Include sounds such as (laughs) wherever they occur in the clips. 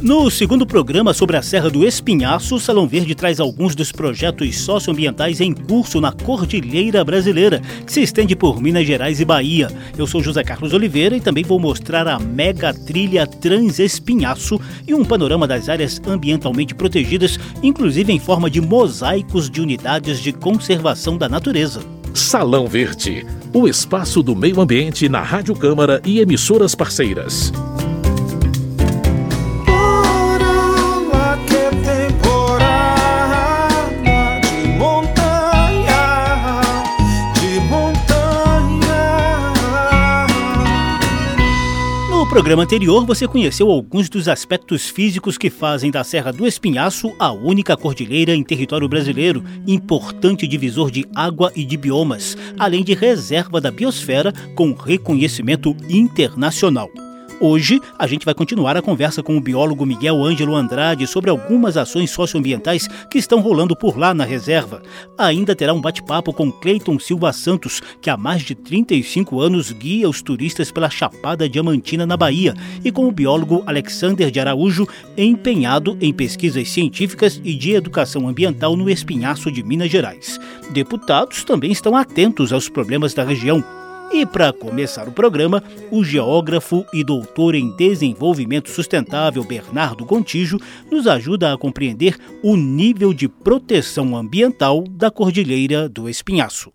No segundo programa sobre a Serra do Espinhaço, o Salão Verde traz alguns dos projetos socioambientais em curso na Cordilheira Brasileira, que se estende por Minas Gerais e Bahia. Eu sou José Carlos Oliveira e também vou mostrar a mega trilha Transespinhaço e um panorama das áreas ambientalmente protegidas, inclusive em forma de mosaicos de unidades de conservação da natureza. Salão Verde, o espaço do meio ambiente na Rádio Câmara e emissoras parceiras. Programa anterior, você conheceu alguns dos aspectos físicos que fazem da Serra do Espinhaço a única cordilheira em território brasileiro, importante divisor de água e de biomas, além de reserva da biosfera com reconhecimento internacional. Hoje, a gente vai continuar a conversa com o biólogo Miguel Ângelo Andrade sobre algumas ações socioambientais que estão rolando por lá na reserva. Ainda terá um bate-papo com Cleiton Silva Santos, que há mais de 35 anos guia os turistas pela Chapada Diamantina na Bahia, e com o biólogo Alexander de Araújo, empenhado em pesquisas científicas e de educação ambiental no Espinhaço de Minas Gerais. Deputados também estão atentos aos problemas da região e para começar o programa, o geógrafo e doutor em desenvolvimento sustentável Bernardo Gontijo nos ajuda a compreender o nível de proteção ambiental da Cordilheira do Espinhaço.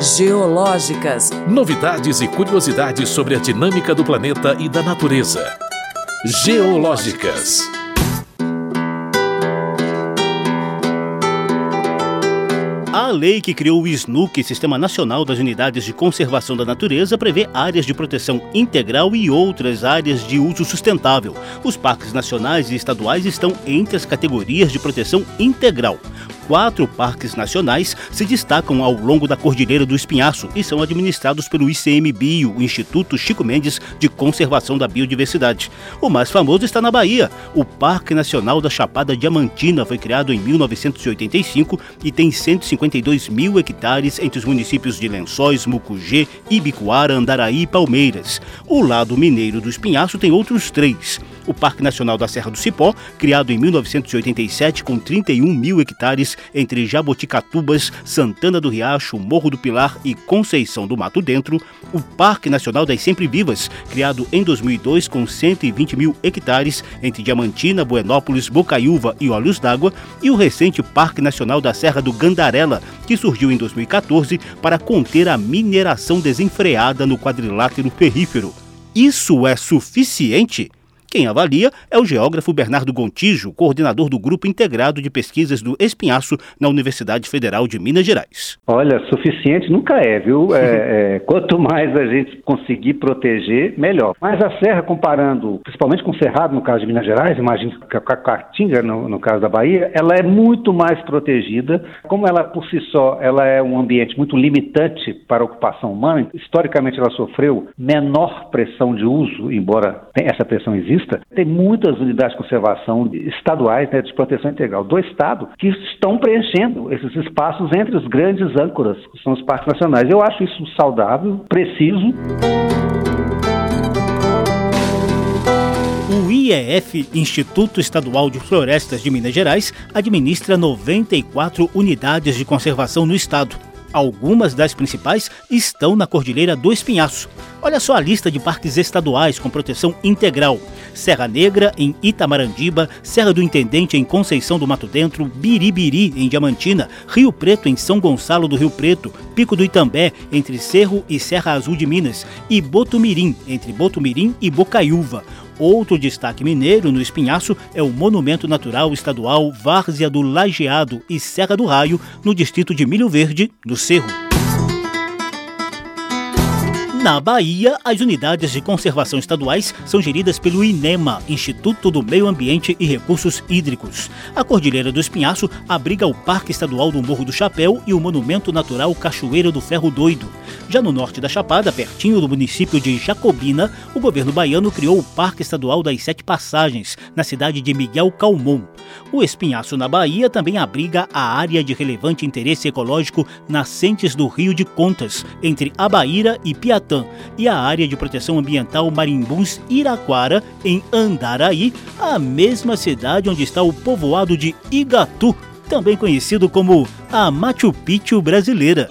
Geológicas. Novidades e curiosidades sobre a dinâmica do planeta e da natureza. Geológicas. A lei que criou o SNUC, Sistema Nacional das Unidades de Conservação da Natureza, prevê áreas de proteção integral e outras áreas de uso sustentável. Os parques nacionais e estaduais estão entre as categorias de proteção integral quatro parques nacionais se destacam ao longo da Cordilheira do Espinhaço e são administrados pelo ICMBio, o Instituto Chico Mendes de Conservação da Biodiversidade. O mais famoso está na Bahia. O Parque Nacional da Chapada Diamantina foi criado em 1985 e tem 152 mil hectares entre os municípios de Lençóis, Mucugê, Ibicoara, Andaraí e Palmeiras. O lado mineiro do Espinhaço tem outros três o Parque Nacional da Serra do Cipó, criado em 1987 com 31 mil hectares entre Jaboticatubas, Santana do Riacho, Morro do Pilar e Conceição do Mato Dentro, o Parque Nacional das Sempre Vivas, criado em 2002 com 120 mil hectares entre Diamantina, Buenópolis, Bocaiúva e Olhos d'Água, e o recente Parque Nacional da Serra do Gandarela, que surgiu em 2014 para conter a mineração desenfreada no quadrilátero ferrífero. Isso é suficiente? Quem avalia é o geógrafo Bernardo Gontijo, coordenador do Grupo Integrado de Pesquisas do Espinhaço na Universidade Federal de Minas Gerais. Olha, suficiente nunca é, viu? (laughs) É, é, quanto mais a gente conseguir proteger, melhor. Mas a serra, comparando, principalmente com o Cerrado, no caso de Minas Gerais, imagino que a Caatinga, no, no caso da Bahia, ela é muito mais protegida. Como ela, por si só, ela é um ambiente muito limitante para a ocupação humana, historicamente ela sofreu menor pressão de uso, embora essa pressão exista, vista, tem muitas unidades de conservação estaduais né, de proteção integral do Estado que estão preenchendo esses espaços entre os grandes âncoras, que são os parques nacionais. Eu acho isso saudável, preciso. O IEF, Instituto Estadual de Florestas de Minas Gerais, administra 94 unidades de conservação no estado. Algumas das principais estão na Cordilheira do Espinhaço. Olha só a lista de parques estaduais com proteção integral: Serra Negra, em Itamarandiba, Serra do Intendente, em Conceição do Mato Dentro, Biribiri, em Diamantina, Rio Preto, em São Gonçalo do Rio Preto, Pico do Itambé, entre Cerro e Serra Azul de Minas, e Botumirim, entre Botumirim e Bocaiúva. Outro destaque mineiro no Espinhaço é o Monumento Natural Estadual Várzea do Lajeado e Serra do Raio, no distrito de Milho Verde, no Cerro. Na Bahia, as unidades de conservação estaduais são geridas pelo INEMA, Instituto do Meio Ambiente e Recursos Hídricos. A Cordilheira do Espinhaço abriga o Parque Estadual do Morro do Chapéu e o Monumento Natural Cachoeira do Ferro Doido. Já no norte da Chapada, pertinho do município de Jacobina, o governo baiano criou o Parque Estadual das Sete Passagens, na cidade de Miguel Calmon. O Espinhaço na Bahia também abriga a área de relevante interesse ecológico Nascentes do Rio de Contas, entre Abaíra e Piatã E a área de proteção ambiental Marimbuns Iraquara, em Andaraí, a mesma cidade onde está o povoado de Igatu, também conhecido como a Machu Picchu brasileira.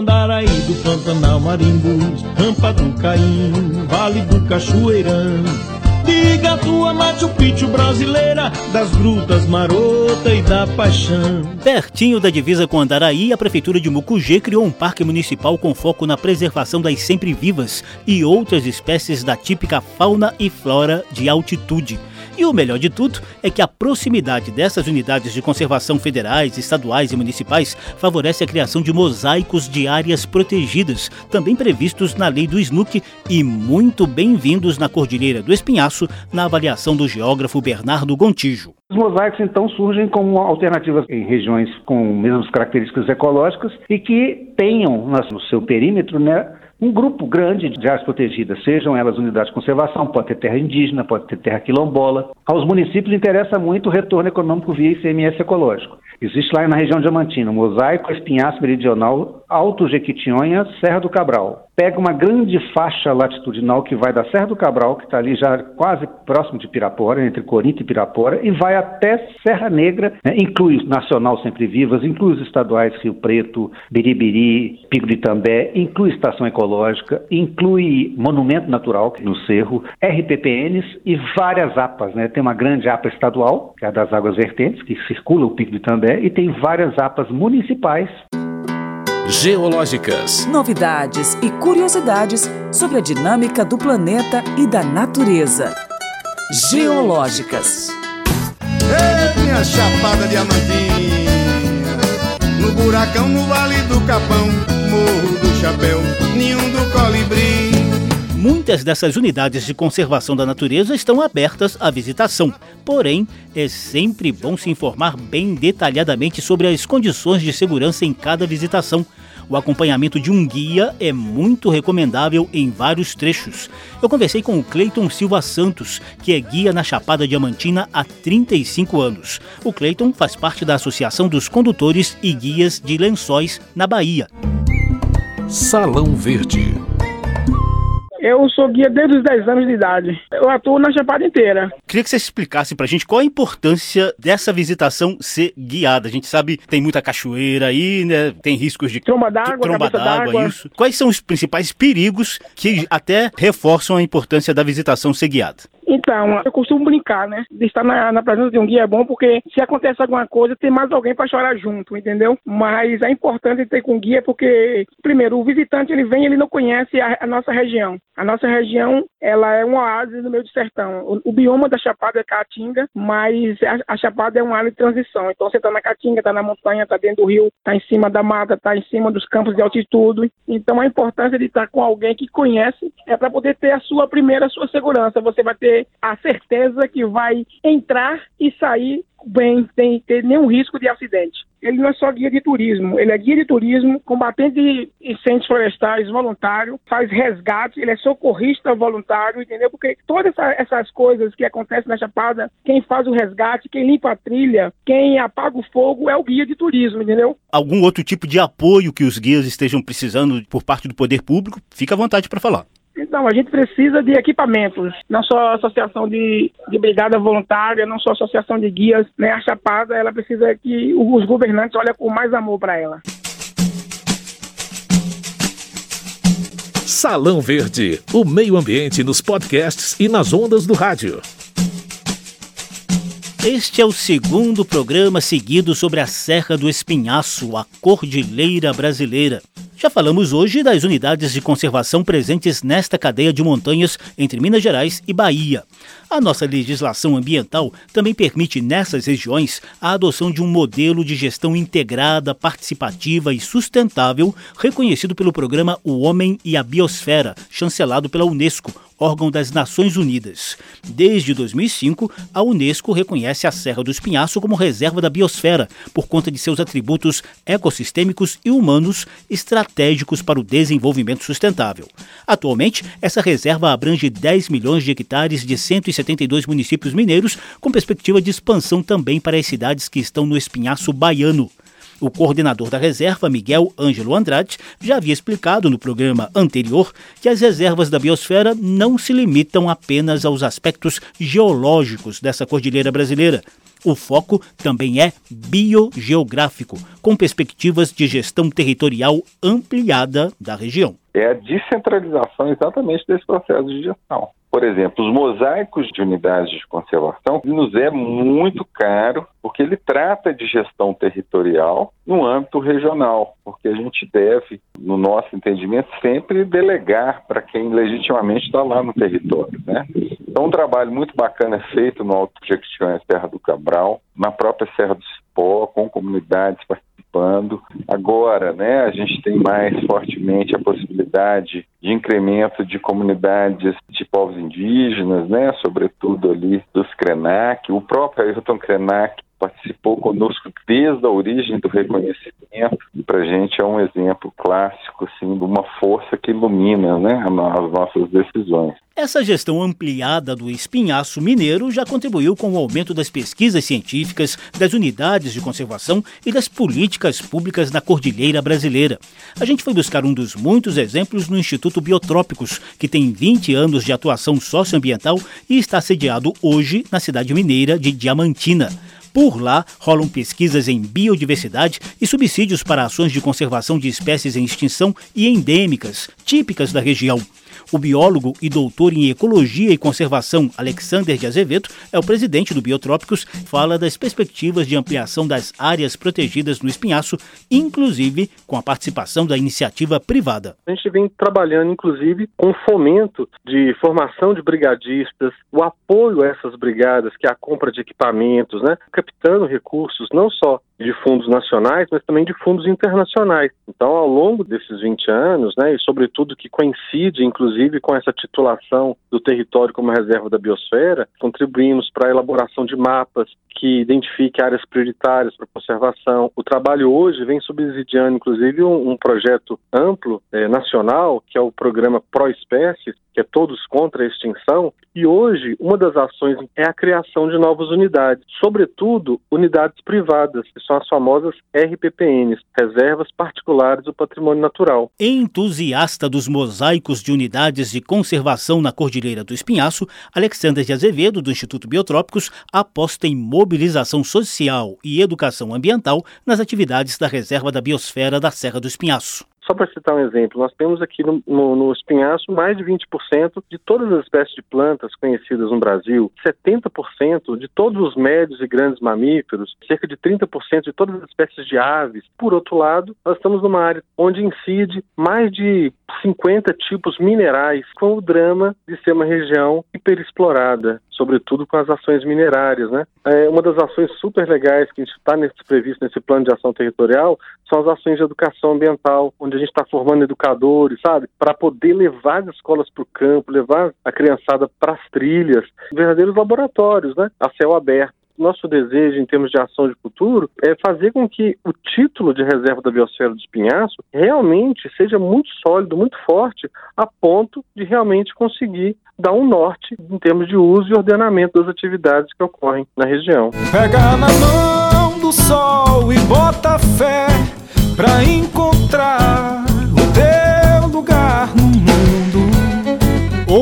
Andaraí do Pantanal Marimbus, Rampa do Caim, Vale do Cachoeirão. Diga a tua Machu Picchu brasileira, das grutas marota e da paixão. Pertinho da divisa com Andaraí, a Prefeitura de Mucugê criou um parque municipal com foco na preservação das sempre-vivas e outras espécies da típica fauna e flora de altitude. E o melhor de tudo é que a proximidade dessas unidades de conservação federais, estaduais e municipais favorece a criação de mosaicos de áreas protegidas, também previstos na lei do SNUC e muito bem-vindos na Cordilheira do Espinhaço, na avaliação do geógrafo Bernardo Gontijo. Os mosaicos, então, surgem como alternativas em regiões com mesmas características ecológicas e que tenham no seu perímetro né, um grupo grande de áreas protegidas, sejam elas unidades de conservação, pode ter terra indígena, pode ter terra quilombola. Aos municípios interessa muito o retorno econômico via ICMS ecológico. Existe lá na região Diamantina, Mosaico, Espinhaço Meridional, Alto Jequitinhonha, Serra do Cabral. Pega uma grande faixa latitudinal que vai da Serra do Cabral, que está ali já quase próximo de Pirapora, entre Corinto e Pirapora, e vai até Serra Negra, né? inclui Nacional Sempre Vivas, inclui os estaduais Rio Preto, Biribiri, Pico de Itambé, inclui Estação Ecológica, inclui Monumento Natural no Cerro, RPPNs e várias APAs. Né? Tem uma grande APA estadual, que é a das águas vertentes, que circula o Pico de Itambé, e tem várias APAs municipais. Geológicas. Novidades e curiosidades sobre a dinâmica do planeta e da natureza. Geológicas. Ei, minha chapada diamantina, no buracão, no vale do Capão, morro do chapéu, ninho do colibri. Muitas dessas unidades de conservação da natureza estão abertas à visitação, porém, é sempre bom se informar bem detalhadamente sobre as condições de segurança em cada visitação. O acompanhamento de um guia é muito recomendável em vários trechos. Eu conversei com o Cleiton Silva Santos, que é guia na Chapada Diamantina há 35 anos. O Cleiton faz parte da Associação dos Condutores e Guias de Lençóis, na Bahia. Salão Verde. Eu sou guia desde os 10 anos de idade. Eu atuo na Chapada inteira. Queria que você explicasse pra gente qual a importância dessa visitação ser guiada. A gente sabe que tem muita cachoeira aí, né? Tem riscos de Tromba d'água, tromba d'água. isso. Quais são os principais perigos que até reforçam a importância da visitação ser guiada? Então, eu costumo brincar, né? De estar na, na presença de um guia é bom porque se acontece alguma coisa, tem mais alguém para chorar junto, entendeu? Mas é importante ter com guia porque, primeiro, o visitante ele vem ele não conhece a, a nossa região. A nossa região, ela é um oásis no meio do sertão. O, o bioma da Chapada é Caatinga, mas a, a Chapada é uma área de transição. Então, você está na Caatinga, está na montanha, está dentro do rio, está em cima da mata, está em cima dos campos de altitude. Então, a importância de estar com alguém que conhece é para poder ter a sua primeira a sua segurança. Você vai ter a certeza que vai entrar e sair bem, sem ter nenhum risco de acidente. Ele não é só guia de turismo, ele é guia de turismo, combatente de incêndios florestais voluntário, faz resgate, ele é socorrista voluntário, entendeu? Porque todas essa, essas coisas que acontecem na Chapada, quem faz o resgate, quem limpa a trilha, quem apaga o fogo é o guia de turismo, entendeu? Algum outro tipo de apoio que os guias estejam precisando por parte do poder público? Fica à vontade para falar. Então, a gente precisa de equipamentos, não só associação de, de brigada voluntária, não só associação de guias, né? A Chapada, ela precisa que os governantes olhem com mais amor para ela. Salão Verde, o meio ambiente nos podcasts e nas ondas do rádio. Este é o segundo programa seguido sobre a Serra do Espinhaço, a Cordilheira Brasileira. Já falamos hoje das unidades de conservação presentes nesta cadeia de montanhas entre Minas Gerais e Bahia. A nossa legislação ambiental também permite nessas regiões a adoção de um modelo de gestão integrada, participativa e sustentável, reconhecido pelo programa O Homem e a Biosfera, chancelado pela Unesco, órgão das Nações Unidas. Desde 2005, a Unesco reconhece a Serra do Espinhaço como reserva da biosfera, por conta de seus atributos ecossistêmicos e humanos estratégicos para o desenvolvimento sustentável. Atualmente, essa reserva abrange 10 milhões de hectares de 172 municípios mineiros, com perspectiva de expansão também para as cidades que estão no Espinhaço Baiano. O coordenador da reserva, Miguel Ângelo Andrade, já havia explicado no programa anterior que as reservas da biosfera não se limitam apenas aos aspectos geológicos dessa cordilheira brasileira. O foco também é biogeográfico, com perspectivas de gestão territorial ampliada da região. É a descentralização exatamente desse processo de gestão. Por exemplo, os mosaicos de unidades de conservação nos é muito caro porque ele trata de gestão territorial no âmbito regional, porque a gente deve, no nosso entendimento, sempre delegar para quem legitimamente está lá no território. Né? Então, um trabalho muito bacana é feito no Alto Jequitinhonha Serra do Cabral, na própria Serra do Cipó, com comunidades participando. Agora, né, a gente tem mais fortemente a possibilidade de incremento de comunidades de povos indígenas, né, sobretudo ali dos Krenak. O próprio Ayrton Krenak participou conosco desde a origem do reconhecimento para a gente é um exemplo clássico assim de uma força que ilumina né, as nossas decisões. Essa gestão ampliada do espinhaço mineiro já contribuiu com o aumento das pesquisas científicas, das unidades de conservação e das políticas públicas na cordilheira brasileira. A gente foi buscar um dos muitos exemplos no Instituto Biotrópicos, que tem 20 anos de atuação socioambiental e está sediado hoje na cidade mineira de Diamantina. Por lá, rolam pesquisas em biodiversidade e subsídios para ações de conservação de espécies em extinção e endêmicas, típicas da região. O biólogo e doutor em Ecologia e Conservação Alexander de Azevedo é o presidente do Biotrópicos, fala das perspectivas de ampliação das áreas protegidas no espinhaço, inclusive com a participação da iniciativa privada. A gente vem trabalhando, inclusive, com fomento de formação de brigadistas, o apoio a essas brigadas, que é a compra de equipamentos, né? captando recursos não só de fundos nacionais, mas também de fundos internacionais. Então, ao longo desses 20 anos, né, e sobretudo que coincide, inclusive, com essa titulação do território como reserva da biosfera, contribuímos para a elaboração de mapas que identifiquem áreas prioritárias para conservação. O trabalho hoje vem subsidiando, inclusive, um, um projeto amplo eh, nacional, que é o programa Pro Espécies, é Todos contra a Extinção, e hoje uma das ações é a criação de novas unidades, sobretudo unidades privadas, que são as famosas RPPNs, Reservas Particulares do Patrimônio Natural. Entusiasta dos mosaicos de unidades de conservação na Cordilheira do Espinhaço, Alexandre de Azevedo, do Instituto Biotrópicos, aposta em mobilização social e educação ambiental nas atividades da Reserva da Biosfera da Serra do Espinhaço. Só para citar um exemplo, nós temos aqui no, no, no, espinhaço mais de 20% de todas as espécies de plantas conhecidas no Brasil, 70% de todos os médios e grandes mamíferos, cerca de 30% de todas as espécies de aves. Por outro lado, nós estamos numa área onde incide mais de 50 tipos minerais, com o drama de ser uma região hiperexplorada, sobretudo com as ações minerárias. Né? É, uma das ações super legais que está previsto nesse plano de ação territorial são as ações de educação ambiental, onde a gente está formando educadores, sabe, para poder levar as escolas para o campo, levar a criançada para as trilhas, verdadeiros laboratórios, né, a céu aberto. Nosso desejo em termos de ação de futuro é fazer com que o título de reserva da biosfera do espinhaço realmente seja muito sólido, muito forte, a ponto de realmente conseguir dar um norte em termos de uso e ordenamento das atividades que ocorrem na região. Pega na mão do sol e bota fé para encontrar o teu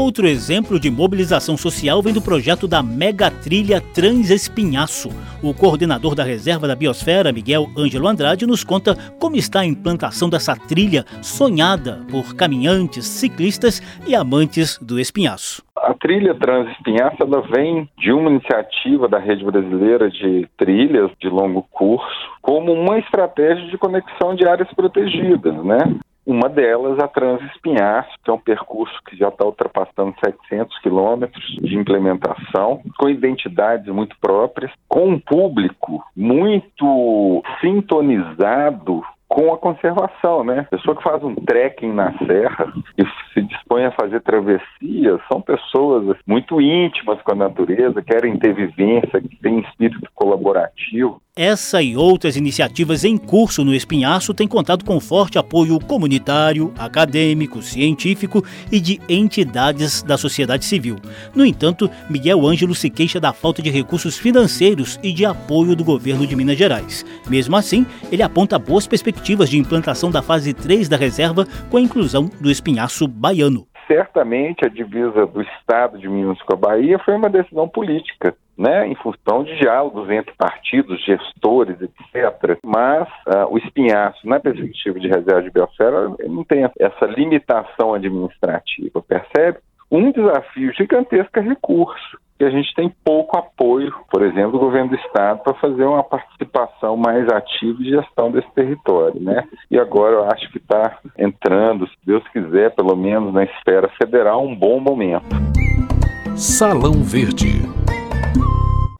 Outro exemplo de mobilização social vem do projeto da Mega Trilha Transespinhaço. O coordenador da Reserva da Biosfera, Miguel Ângelo Andrade, nos conta como está a implantação dessa trilha sonhada por caminhantes, ciclistas e amantes do espinhaço. A trilha Transespinhaço ela vem de uma iniciativa da Rede Brasileira de Trilhas de Longo Curso como uma estratégia de conexão de áreas protegidas, né? Uma delas, a Transespinhaço, que é um percurso que já está ultrapassando 700 quilômetros de implementação, com identidades muito próprias, com um público muito sintonizado com a conservação, né? Pessoa que faz um trekking na serra e se dispõe a fazer travessias são pessoas muito íntimas com a natureza, querem ter vivência, que têm espírito colaborativo. Essa e outras iniciativas em curso no Espinhaço têm contado com forte apoio comunitário, acadêmico, científico e de entidades da sociedade civil. No entanto, Miguel Ângelo se queixa da falta de recursos financeiros e de apoio do governo de Minas Gerais. Mesmo assim, ele aponta boas perspectivas de implantação da fase 3 da reserva com a inclusão do Espinhaço baiano certamente a divisa do Estado de Minas com a Bahia foi uma decisão política né, em função de diálogos entre partidos, gestores, etc. Mas uh, o espinhaço, na perspectiva de reserva de biosfera, não tem essa limitação administrativa, percebe? Um desafio gigantesco é recurso, que a gente tem pouco apoio, por exemplo, do governo do estado para fazer uma participação mais ativa de gestão desse território, né? E agora eu acho que está entrando, se Deus quiser, pelo menos na esfera federal, um bom momento. Salão Verde.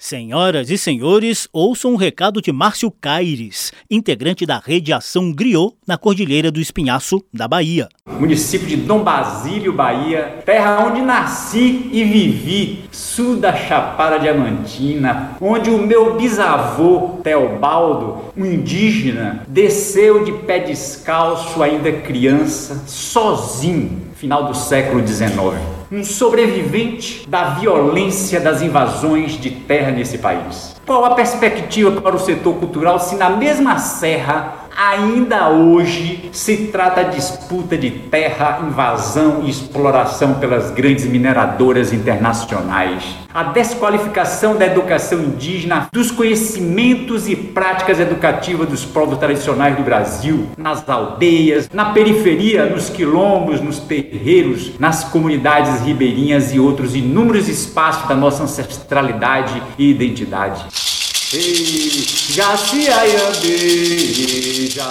Senhoras e senhores, ouçam um recado de Márcio Caires, integrante da Rede Ação Griot, na Cordilheira do Espinhaço, da Bahia. Município de Dom Basílio, Bahia, terra onde nasci e vivi, sul da Chapada Diamantina, onde o meu bisavô, Teobaldo, um indígena, desceu de pé descalço ainda criança, sozinho, final do século XIX um sobrevivente da violência das invasões de terra nesse país. Qual a perspectiva para o setor cultural se na mesma serra ainda hoje se trata disputa de terra, invasão e exploração pelas grandes mineradoras internacionais. A desqualificação da educação indígena, dos conhecimentos e práticas educativas dos povos tradicionais do Brasil, nas aldeias, na periferia, nos quilombos, nos terreiros, nas comunidades ribeirinhas e outros inúmeros espaços da nossa ancestralidade e identidade.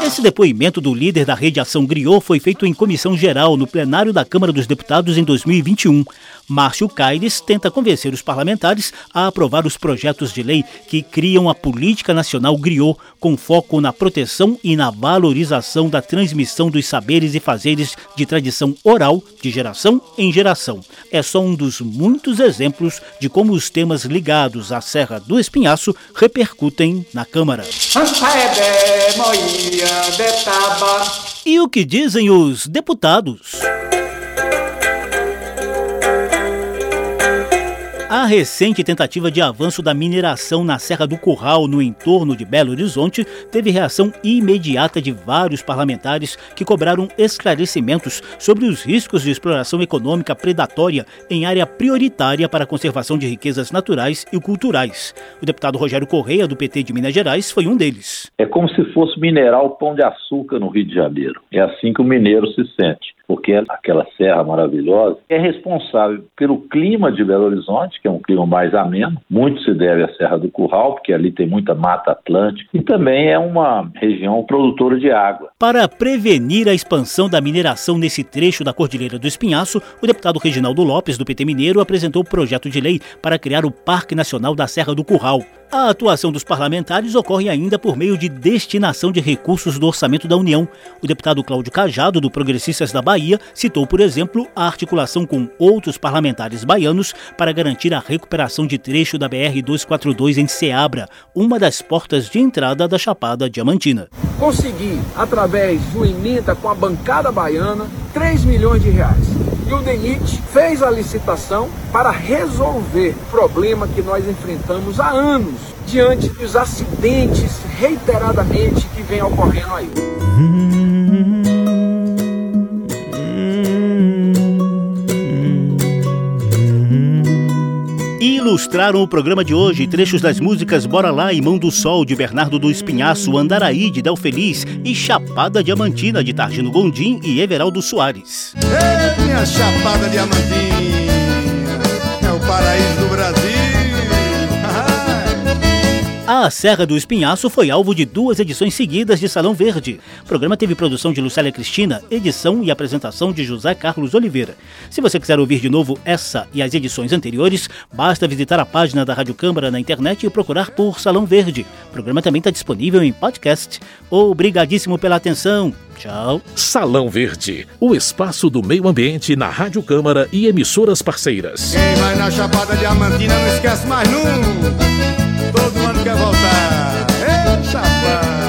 Esse depoimento do líder da Rede Ação Griot foi feito em comissão geral no plenário da Câmara dos Deputados em 2021. Márcio Caires tenta convencer os parlamentares a aprovar os projetos de lei que criam a Política Nacional Griot, com foco na proteção e na valorização da transmissão dos saberes e fazeres de tradição oral de geração em geração. É só um dos muitos exemplos de como os temas ligados à Serra do Espinhaço repercutem na Câmara. E o que dizem os deputados? A recente tentativa de avanço da mineração na Serra do Curral, no entorno de Belo Horizonte, teve reação imediata de vários parlamentares que cobraram esclarecimentos sobre os riscos de exploração econômica predatória em área prioritária para a conservação de riquezas naturais e culturais. O deputado Rogério Correia, do PT de Minas Gerais, foi um deles. É como se fosse minerar o pão de açúcar no Rio de Janeiro. É assim que o mineiro se sente porque aquela serra maravilhosa é responsável pelo clima de Belo Horizonte, que é um clima mais ameno. Muito se deve à Serra do Curral, porque ali tem muita mata atlântica e também é uma região produtora de água. Para prevenir a expansão da mineração nesse trecho da Cordilheira do Espinhaço, o deputado Reginaldo Lopes, do PT Mineiro, apresentou o projeto de lei para criar o Parque Nacional da Serra do Curral. A atuação dos parlamentares ocorre ainda por meio de destinação de recursos do orçamento da União. O deputado Cláudio Cajado, do Progressistas da Bahia, citou, por exemplo, a articulação com outros parlamentares baianos para garantir a recuperação de trecho da BR-242 em Ceabra, uma das portas de entrada da Chapada Diamantina. Consegui, através de uma emenda com a bancada baiana, 3 milhões de reais e o DENIT fez a licitação para resolver o problema que nós enfrentamos há anos diante dos acidentes reiteradamente que vem ocorrendo aí. Ilustraram o programa de hoje trechos das músicas Bora Lá e Mão do Sol de Bernardo do Espinhaço, Andaraí de Del Feliz e Chapada Diamantina de Targino Gondim e Everaldo Soares. Ei, minha Chapada Diamantina, é o paraíso do Brasil. A Serra do Espinhaço foi alvo de duas edições seguidas de Salão Verde. O programa teve produção de Lucélia Cristina, edição e apresentação de José Carlos Oliveira. Se você quiser ouvir de novo essa e as edições anteriores, basta visitar a página da Rádio Câmara na internet e procurar por Salão Verde. O programa também está disponível em podcast. Obrigadíssimo pela atenção. Tchau. Salão Verde, o espaço do meio ambiente na Rádio Câmara e emissoras parceiras. Quem vai na Chapada Diamantina não esquece mais nunca. Todo mundo quer voltar. Ei! Chapada.